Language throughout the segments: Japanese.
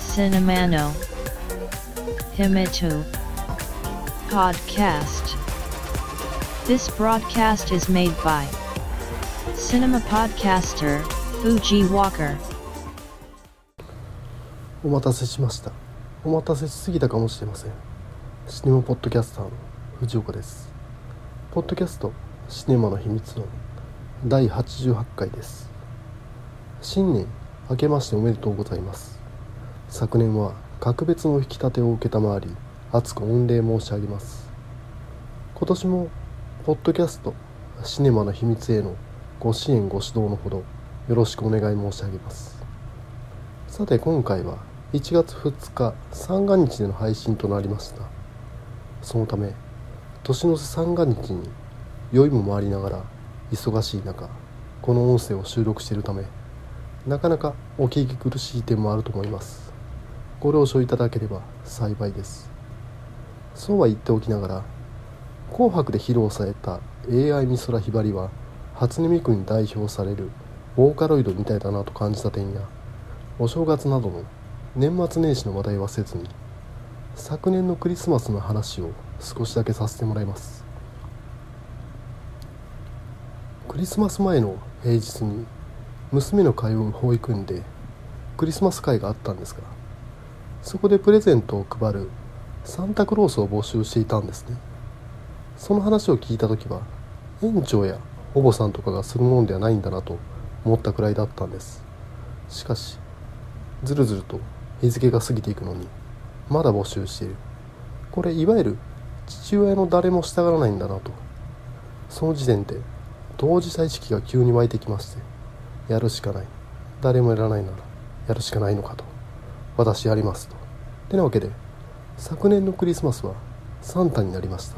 Cinemano Himitu Podcast This broadcast is made by Cinema Podcaster Fuji Walker お待たせしましたお待たせしすぎたかもしれませんシネマポッドキャスターの藤岡ですポッドキャストシネマの秘密の第88回です。新年明けましておめでとうございます。昨年は格別の引き立てを承り厚く御礼申し上げます。今年もポッドキャストシネマの秘密へのご支援ご指導のほどよろしくお願い申し上げます。さて今回は1月2日三が日での配信となりました。そのため年の瀬三が日に酔いも回りながら忙しい中この音声を収録しているためなかなかお聞き苦しい点もあると思います。ご了承いただければ幸いです。そうは言っておきながら「紅白」で披露された AI 美空ひばりは初音ミクに代表されるボーカロイドみたいだなと感じた点やお正月などの年末年始の話題はせずに昨年のクリスマスの話を少しだけさせてもらいます。クリスマス前の平日に娘の通う保育園でクリスマス会があったんですがそこでプレゼントを配るサンタクロースを募集していたんですね。その話を聞いた時は園長やお坊さんとかがするものではないんだなと思ったくらいだったんです。しかしずるずると日付が過ぎていくのにまだ募集している。これいわゆる父親の誰も従わないんだなと。その時点で当事者意識が急に湧いてきましてやるしかない。誰もやらないならやるしかないのかと。私やりますと。てなわけで昨年のクリスマスはサンタになりました。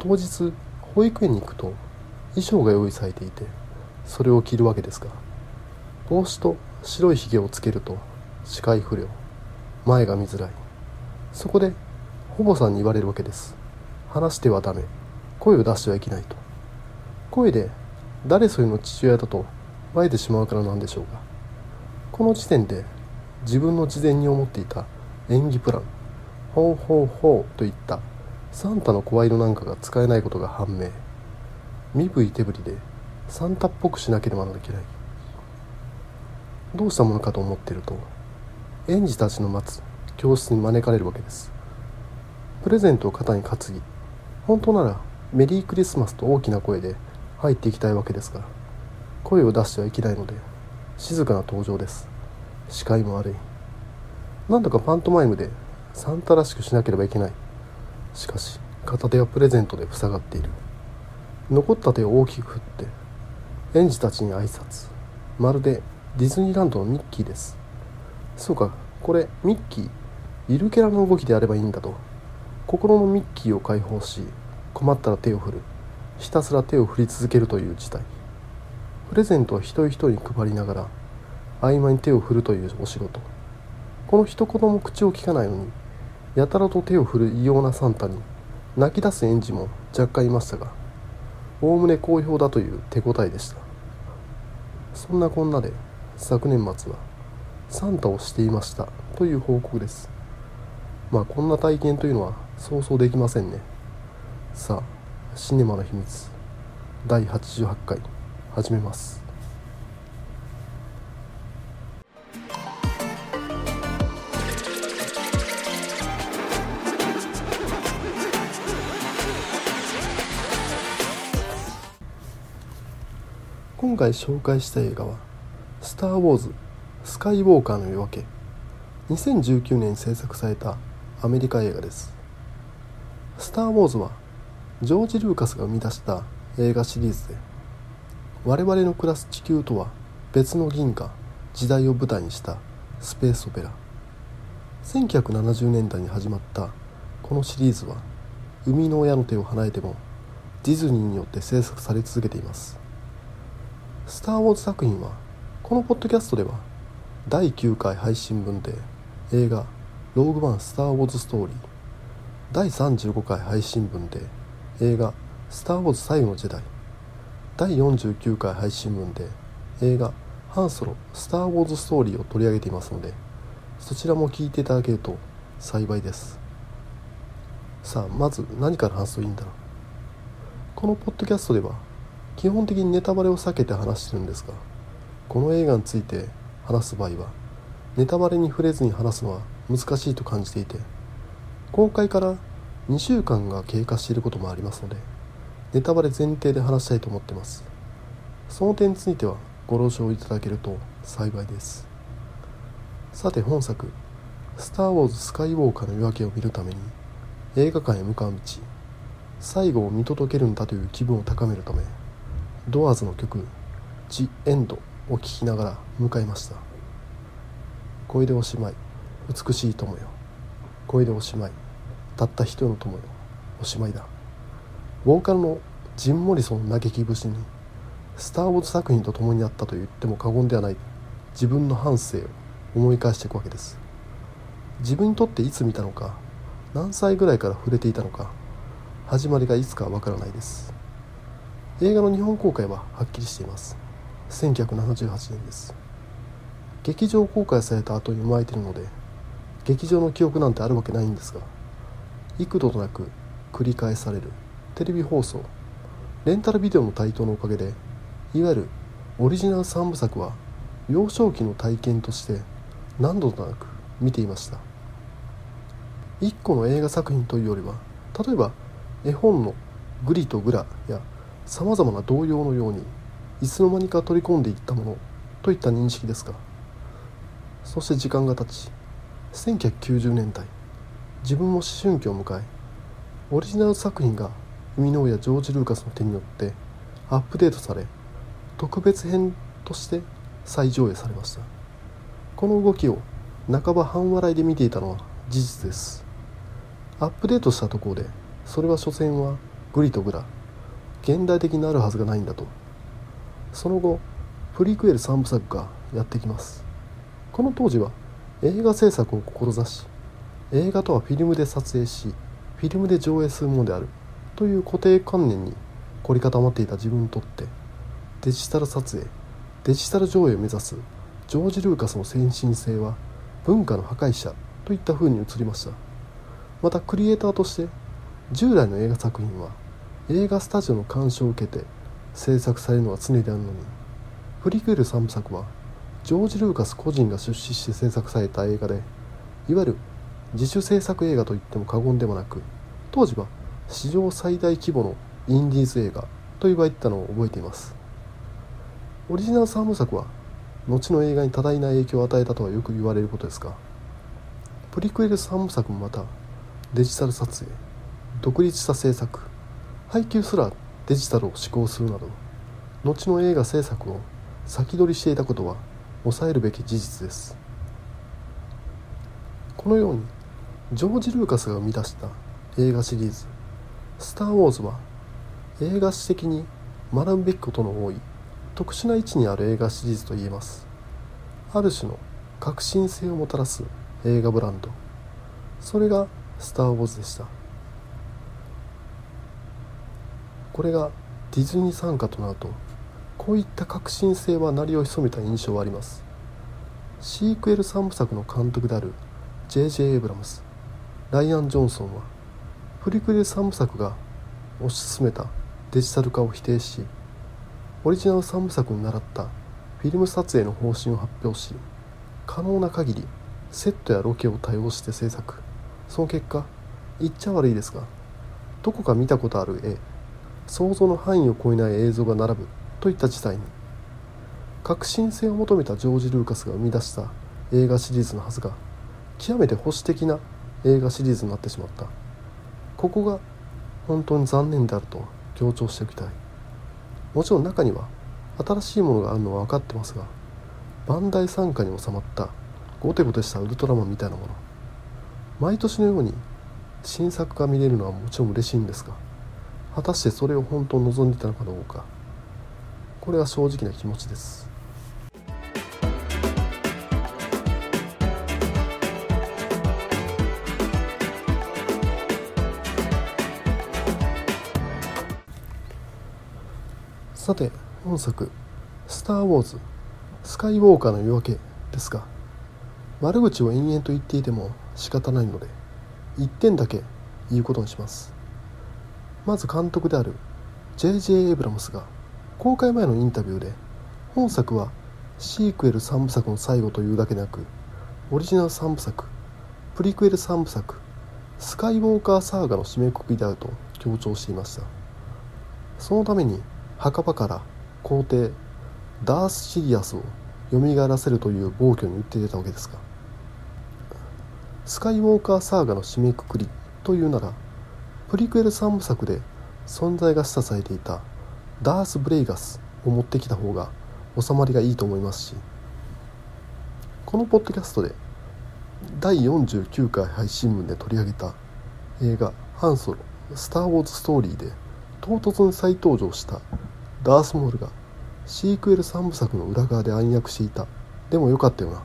当日保育園に行くと衣装が用意されていてそれを着るわけですが帽子と白いひげをつけると視界不良。前が見づらい。そこで保母さんに言われるわけです。話してはダメ。声を出してはいけないと。声で誰それの父親だとバレてしまうからなんでしょうがこの時点で自分の事前に思っていた演技プラン「ほうほうほう」といったサンタの声色なんかが使えないことが判明。身振り手振りでサンタっぽくしなければならない。どうしたものかと思っていると園児たちの待つ教室に招かれるわけです。プレゼントを肩に担ぎ本当ならメリークリスマスと大きな声で入っていきたいわけですが声を出してはいけないので静かな登場です。視界も悪い。なんとかパントマイムでサンタらしくしなければいけない。しかし片手はプレゼントで塞がっている。残った手を大きく振って園児たちに挨拶。まるでディズニーランドのミッキーです。そうかこれミッキーゆるキャラの動きであればいいんだと。心のミッキーを解放し困ったら手を振る。ひたすら手を振り続けるという事態。プレゼントは一人一人に配りながら合間に手を振るというお仕事。この一言も口を聞かないのにやたらと手を振る異様なサンタに泣き出す園児も若干いましたがおおむね好評だという手応えでした。そんなこんなで昨年末はサンタをしていましたという報告です。まあこんな体験というのは想像できませんね。さあシネマの秘密。第88回。始めます。今回紹介した映画は「スター・ウォーズスカイ・ウォーカーの夜明け」2019年に制作されたアメリカ映画です「スター・ウォーズ」はジョージ・ルーカスが生み出した映画シリーズで我々の暮らす地球とは別の銀河時代を舞台にしたスペースオペラ。1970年代に始まったこのシリーズは生みの親の手を離れてもディズニーによって制作され続けています。スター・ウォーズ作品はこのポッドキャストでは第9回配信分で映画「ローグ・ワン・スター・ウォーズ・ストーリー」第35回配信分で映画「スター・ウォーズ最後の時代」第49回配信分で映画「ハンソロスター・ウォーズ・ストーリー」を取り上げていますのでそちらも聞いていただけると幸いです。さあまず何から話すといいんだろう。このポッドキャストでは基本的にネタバレを避けて話してるんですがこの映画について話す場合はネタバレに触れずに話すのは難しいと感じていて公開から2週間が経過していることもありますのでネタバレ前提で話したいと思ってます。その点についてはご了承いただけると幸いです。さて本作「スター・ウォーズ・スカイウォーカーの夜明け」を見るために映画館へ向かう道最後を見届けるんだという気分を高めるためドアーズの曲「ジ・エンド」を聴きながら向かいました。これでおしまい美しい友よ。これでおしまいたった一人の友よ。おしまいだ。ボーカルのジン・モリソン嘆き節にスター・ウォーズ作品と共にあったと言っても過言ではない自分の半生を思い返していくわけです。自分にとっていつ見たのか何歳ぐらいから触れていたのか始まりがいつかわからないです。映画の日本公開ははっきりしています。1978年です。劇場公開された後に生まれているので劇場の記憶なんてあるわけないんですが幾度となく繰り返される。テレビ放送。レンタルビデオの台頭のおかげでいわゆるオリジナル3部作は幼少期の体験として何度となく見ていました。1個の映画作品というよりは例えば絵本の「グリとグラ」やさまざまな童謡のようにいつの間にか取り込んでいったものといった認識ですがそして時間が経ち1990年代自分も思春期を迎えオリジナル作品が生みの親ジョージ・ルーカスの手によってアップデートされ特別編として再上映されました。この動きを半ば半笑いで見ていたのは事実です。アップデートしたところでそれは所詮はグリとグラ現代的になるはずがないんだと。その後プリクエル3部作がやってきます。この当時は映画制作を志し映画とはフィルムで撮影しフィルムで上映するものである。という固定観念に凝り固まっていた自分にとってデジタル撮影デジタル上映を目指すジョージ・ルーカスの先進性は文化の破壊者といった風に映りました。またクリエイターとして従来の映画作品は映画スタジオの干渉を受けて制作されるのは常であるのにプリクエル3部作はジョージ・ルーカス個人が出資して制作された映画でいわゆる自主制作映画といっても過言でもなく当時は史上最大規模のインディーズ映画と言われてたのを覚えています。オリジナル3部作は後の映画に多大な影響を与えたとはよく言われることですがプリクエル3部作もまたデジタル撮影独立した制作配給すらデジタルを施行するなど後の映画制作を先取りしていたことは抑えるべき事実です。このようにジョージ・ルーカスが生み出した映画シリーズ「スター・ウォーズ」は映画史的に学ぶべきことの多い特殊な位置にある映画シリーズと言えます。ある種の革新性をもたらす映画ブランド。それが「スター・ウォーズ」でした。これがディズニー参加となるとこういった革新性は鳴りを潜めた印象はあります。シークエル3部作の監督である J.J. エイブラムスライアン・ジョンソンはプリクエル3部作が推し進めたデジタル化を否定しオリジナル3部作に倣ったフィルム撮影の方針を発表し可能な限りセットやロケを多用して制作。その結果言っちゃ悪いですがどこか見たことある絵想像の範囲を超えない映像が並ぶといった事態に。革新性を求めたジョージ・ルーカスが生み出した映画シリーズのはずが極めて保守的な映画シリーズになってしまった。ここが本当に残念であると強調しておきたい。もちろん中には新しいものがあるのは分かってますがバンダイ傘下に収まったゴテゴテしたウルトラマンみたいなもの。毎年のように新作が見れるのはもちろん嬉しいんですが果たしてそれを本当に望んでいたのかどうか。これは正直な気持ちです。さて本作「スター・ウォーズスカイウォーカーの夜明け」ですが悪口を延々と言っていても仕方ないので1点だけ言うことにしますまず監督である J.J. エイブラムスが公開前のインタビューで本作はシークエル3部作の最後というだけでなくオリジナル3部作プリクエル3部作スカイウォーカーサーガの締めくくりであると強調していましたそのために墓場から皇帝ダース・シリアスを蘇らせるという暴挙に打って出たわけですがスカイウォーカーサーガの締めくくりというならプリクエル3部作で存在が示唆されていたダース・ブレイガスを持ってきた方が収まりがいいと思いますしこのポッドキャストで第49回配信分で取り上げた映画「ハンソロスター・ウォーズ・ストーリー」で唐突に再登場したダースモールがシークエル3部作の裏側で暗躍していた。でもよかったよな。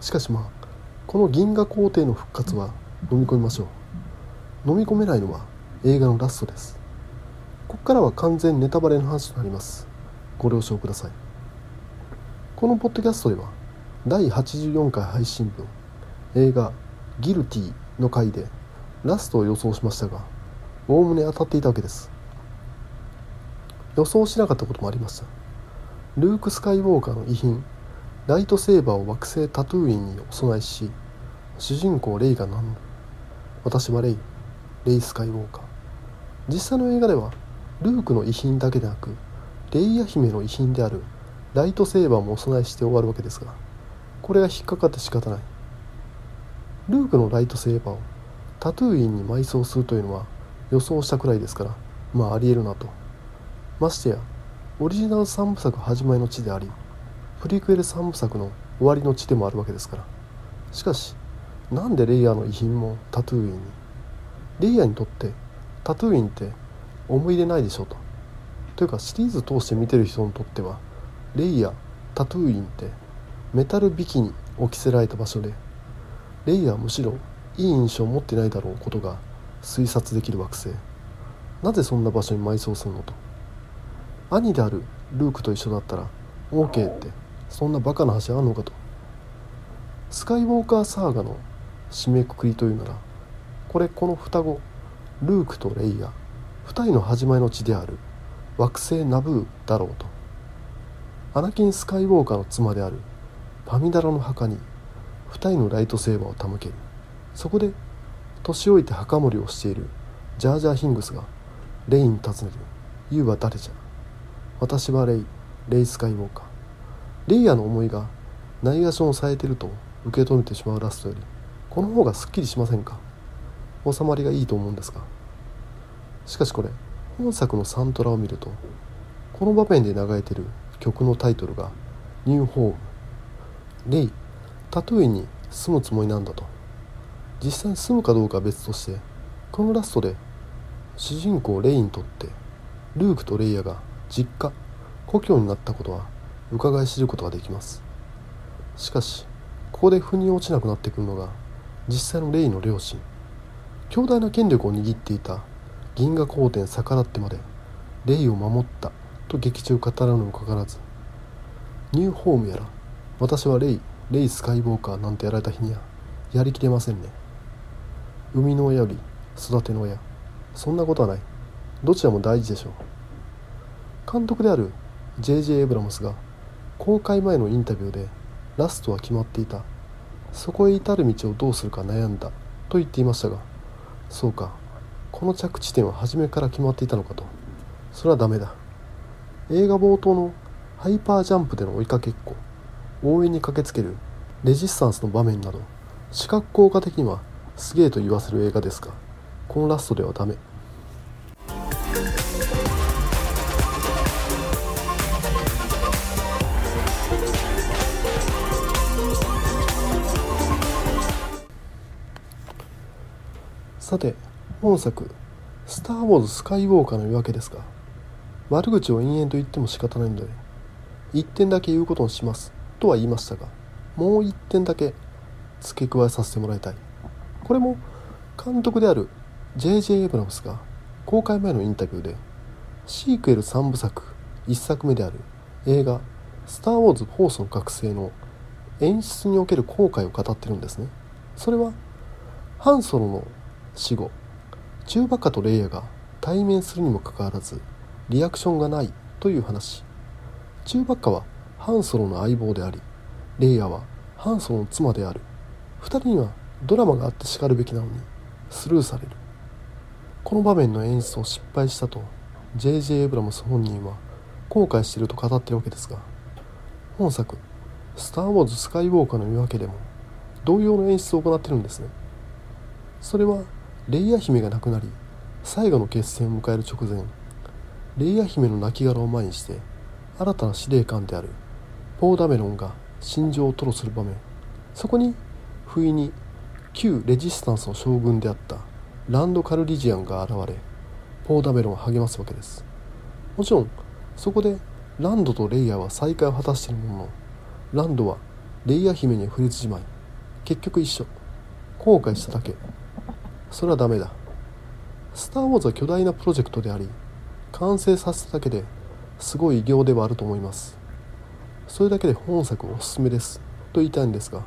しかしまあこの銀河皇帝の復活は飲み込みましょう。飲み込めないのは映画のラストです。ここからは完全ネタバレの話となります。ご了承ください。このポッドキャストでは第84回配信分映画「ギルティ」の回でラストを予想しましたがおおむね当たっていたわけです。予想しなかったこともありましたルーク・スカイウォーカーの遺品ライトセーバーを惑星タトゥーインにお供えし主人公レイが名乗る私はレイレイ・スカイウォーカー。実際の映画ではルークの遺品だけでなくレイヤ姫の遺品であるライトセーバーもお供えして終わるわけですがこれが引っかかって仕方ない。ルークのライトセーバーをタトゥーインに埋葬するというのは予想したくらいですからまあありえるなと。ましてやオリジナル3部作始まりの地でありプリクエル3部作の終わりの地でもあるわけですから。しかしなんでレイヤーの遺品もタトゥーインに？レイヤーにとってタトゥーインって思い入れないでしょうと。というかシリーズ通して見てる人にとってはレイヤータトゥーインってメタルビキに置きせられた場所でレイヤーむしろいい印象を持ってないだろうことが推察できる惑星。なぜそんな場所に埋葬するのと。兄であるルークと一緒だったら OK ってそんなバカな話あんのかと。スカイウォーカーサーガの締めくくりというならこれこの双子ルークとレイヤ2人の始まりの地である惑星ナブーだろうと。アナキン・スカイウォーカーの妻であるパミダラの墓に2人のライトセーバーを手向ける。そこで年老いて墓守りをしているジャージャー・ヒングスがレイに尋ねる「ユウは誰じゃ?」「私はレイレイ・スカイウォーカー」レイヤーの思いがないがしろにされてると受け止めてしまうラストよりこの方がすっきりしませんか？収まりがいいと思うんですがしかしこれ本作のサントラを見るとこの場面で流れてる曲のタイトルが「ニューホーム」レイタトゥーイに住むつもりなんだと。実際に住むかどうかは別としてこのラストで主人公レイにとってルークとレイヤが実家故郷になったことは伺い知ることができます。しかしここで腑に落ちなくなってくるのが実際のレイの両親強大な権力を握っていた銀河皇帝逆らってまでレイを守ったと劇中語らぬにもかかわらずニューホームやら私はレイレイ・スカイウォーカーなんてやられた日にはやりきれませんね。生みの親より育ての親。そんなことはない。どちらも大事でしょう。監督である J.J. エブラムスが公開前のインタビューでラストは決まっていた。そこへ至る道をどうするか悩んだと言っていましたがそうかこの着地点は初めから決まっていたのかと。それはダメだ。映画冒頭のハイパージャンプでの追いかけっこ応援に駆けつけるレジスタンスの場面など視覚効果的にはすげえと言わせる映画ですがこのラストではダメ。さて本作「スター・ウォーズ・スカイウォーカーの夜明け」ですが悪口を延々と言っても仕方ないので1点だけ言うことにしますとは言いましたがもう1点だけ付け加えさせてもらいたいこれも監督である J.J. エブラムスが公開前のインタビューでシークエル3部作1作目である映画「スター・ウォーズ・フォースの覚醒」の演出における後悔を語ってるんですねそれはハンソロの死後チューバカとレイヤが対面するにもかかわらずリアクションがないという話。チューバカはハンソロの相棒でありレイヤはハンソロの妻である。2人にはドラマがあってしかるべきなのにスルーされる。この場面の演出を失敗したと J.J. エブラムス本人は後悔していると語っているわけですが本作「スター・ウォーズ・スカイウォーカーの夜明け」でも同様の演出を行っているんですね。それはレイヤ姫が亡くなり最後の決戦を迎える直前レイヤ姫の亡骸を前にして新たな司令官であるポーダメロンが心情を吐露する場面。そこに不意に旧レジスタンスの将軍であったランド・カルリジアンが現れポーダメロンを励ますわけです。もちろんそこでランドとレイヤーは再会を果たしているもののランドはレイヤ姫に触れつじまい。結局一緒。後悔しただけ。それはダメだスター・ウォーズは巨大なプロジェクトであり完成させただけですごい偉業ではあると思いますそれだけで本作おすすめですと言いたいんですが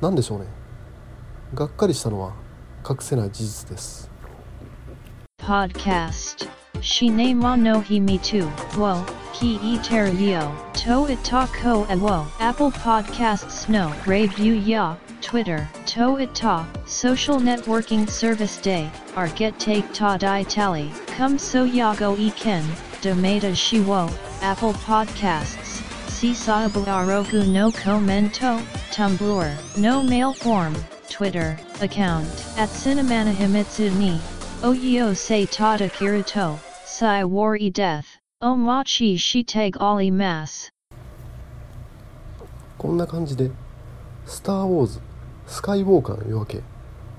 何でしょうねがっかりしたのは隠せない事実です Podcast. Shine mo no hi me too. Wo, ki e ter yo. To it ta ko e wo. Apple Podcasts no. Review ya. Twitter. To it ta. Social networking service day. Our get take ta di tally. Come so ya go e ken. Domata shi wo. Apple Podcasts. Sisabu arogu no commento. Tumblr. No mail form. Twitter. Account. At Cinemana Himitsu ni. Oyo se tata kiruto, sai wari death, o machi shiteg ali mas. こんな感じで「スター・ウォーズ スカイウォーカーの夜明け」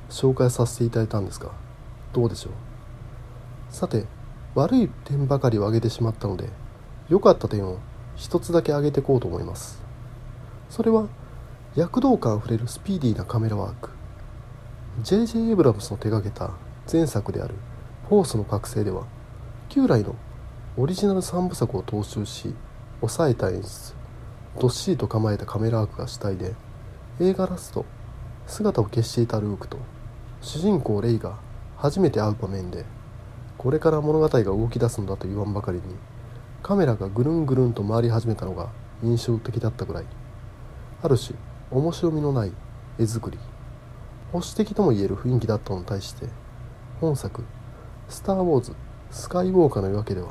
紹介させていただいたんですがどうでしょう？さて悪い点ばかりを挙げてしまったので良かった点を一つだけ挙げていこうと思いますそれは躍動感あふれるスピーディーなカメラワーク J.J. エブラムスの手掛けた前作である「フォースの覚醒」では旧来のオリジナル3部作を踏襲し抑えた演出どっしりと構えたカメラワークが主体で映画ラスト姿を消していたルークと主人公レイが初めて会う場面でこれから物語が動き出すのだと言わんばかりにカメラがぐるんぐるんと回り始めたのが印象的だったぐらい。ある種面白みのない絵作り。保守的とも言える雰囲気だったのに対して本作「スター・ウォーズ・スカイウォーカーの夜明け」では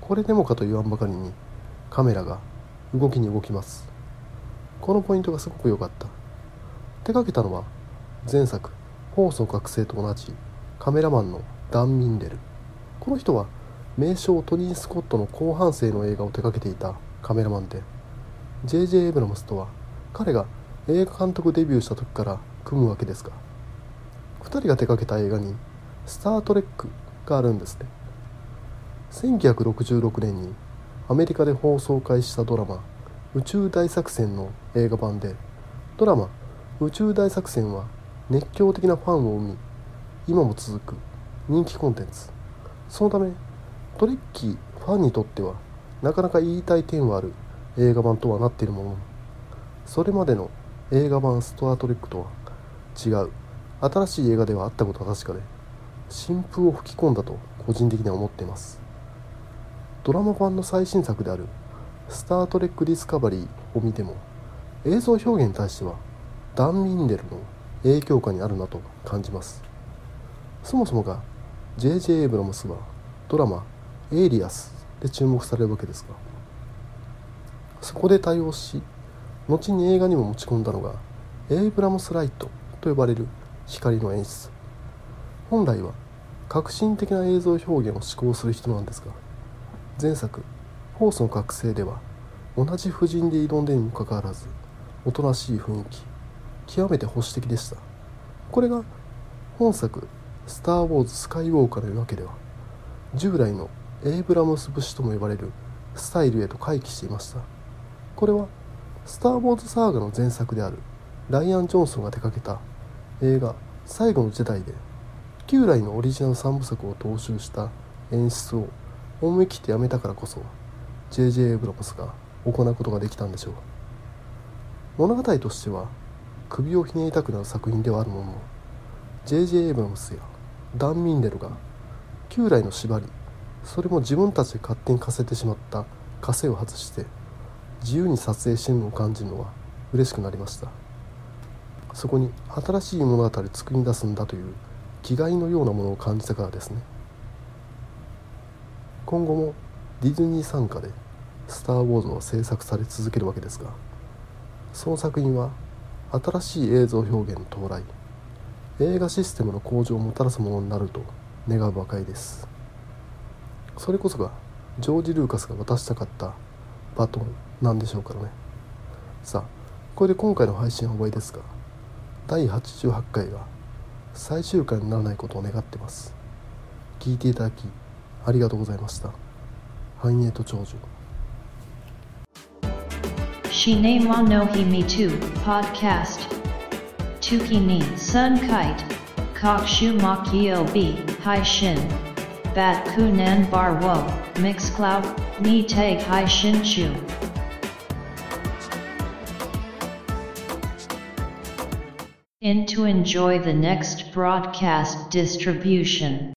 これでもかと言わんばかりにカメラが動きに動きます。このポイントがすごく良かった。手掛けたのは前作「フォースの覚醒」と同じカメラマンのダン・ミンデルこの人は名将トニー・スコットの後半生の映画を手掛けていたカメラマンで J.J. エブラムスとは彼が映画監督デビューした時から組むわけですが2人が手掛けた映画に「スター・トレック」があるんですね1966年にアメリカで放送開始したドラマ「宇宙大作戦」の映画版でドラマ「宇宙大作戦」は熱狂的なファンを生み今も続く人気コンテンツ。そのためトレッキーファンにとってはなかなか言いたい点はある映画版とはなっているもの。のそれまでの映画版「ストアトレック」とは違う。新しい映画ではあったことは確かで新風を吹き込んだと個人的には思っています。ドラマ版の最新作である「スター・トレック・ディスカバリー」を見ても映像表現に対してはダン・ミンデルの影響下にあるなと感じますそもそもが J.J. エイブラムスはドラマ「エイリアス」で注目されるわけですがそこで多用し後に映画にも持ち込んだのがエイブラムスライトと呼ばれる光の演出本来は革新的な映像表現を志向する人なんですが前作「フォースの覚醒」では同じ布陣で挑んでにもかかわらずおとなしい雰囲気極めて保守的でしたこれが本作「スター・ウォーズ・スカイウォーカー」の夜明けでは従来のエイブラムス節とも呼ばれるスタイルへと回帰していましたこれは「スター・ウォーズ・サーガ」の前作であるライアン・ジョンソンが手掛けた映画「最後の時代」で旧来のオリジナル3部作を踏襲した演出を思い切ってやめたからこそ J.J. エイブラムスが行うことができたんでしょう物語としては首をひねりたくなる作品ではあるものの J.J. エイブラムスやダン・ミンデルが旧来の縛りそれも自分たちで勝手に課せてしまった枷を外して自由に撮影してるのを感じるのは嬉しくなりましたそこに新しい物語を作り出すんだという気概のようなものを感じたからですね今後もディズニー傘下で「スター・ウォーズ」は制作され続けるわけですがその作品は新しい映像表現到来。映画システムの向上をもたらすものになると願うばかりです。それこそがジョージ・ルーカスが渡したかったバトンなんでしょうからね。さあこれで今回の配信は終わりですが第88回が最終回にならないことを願ってます。聞いていただきありがとうございました。繁栄と長寿。Shine wa no hi me too, podcast. Tuki ni sun kite. Kokshu makio b, hai shin. Bat kunan bar wo, mix cloud, ni tag hai shin chu. In to enjoy the next broadcast distribution.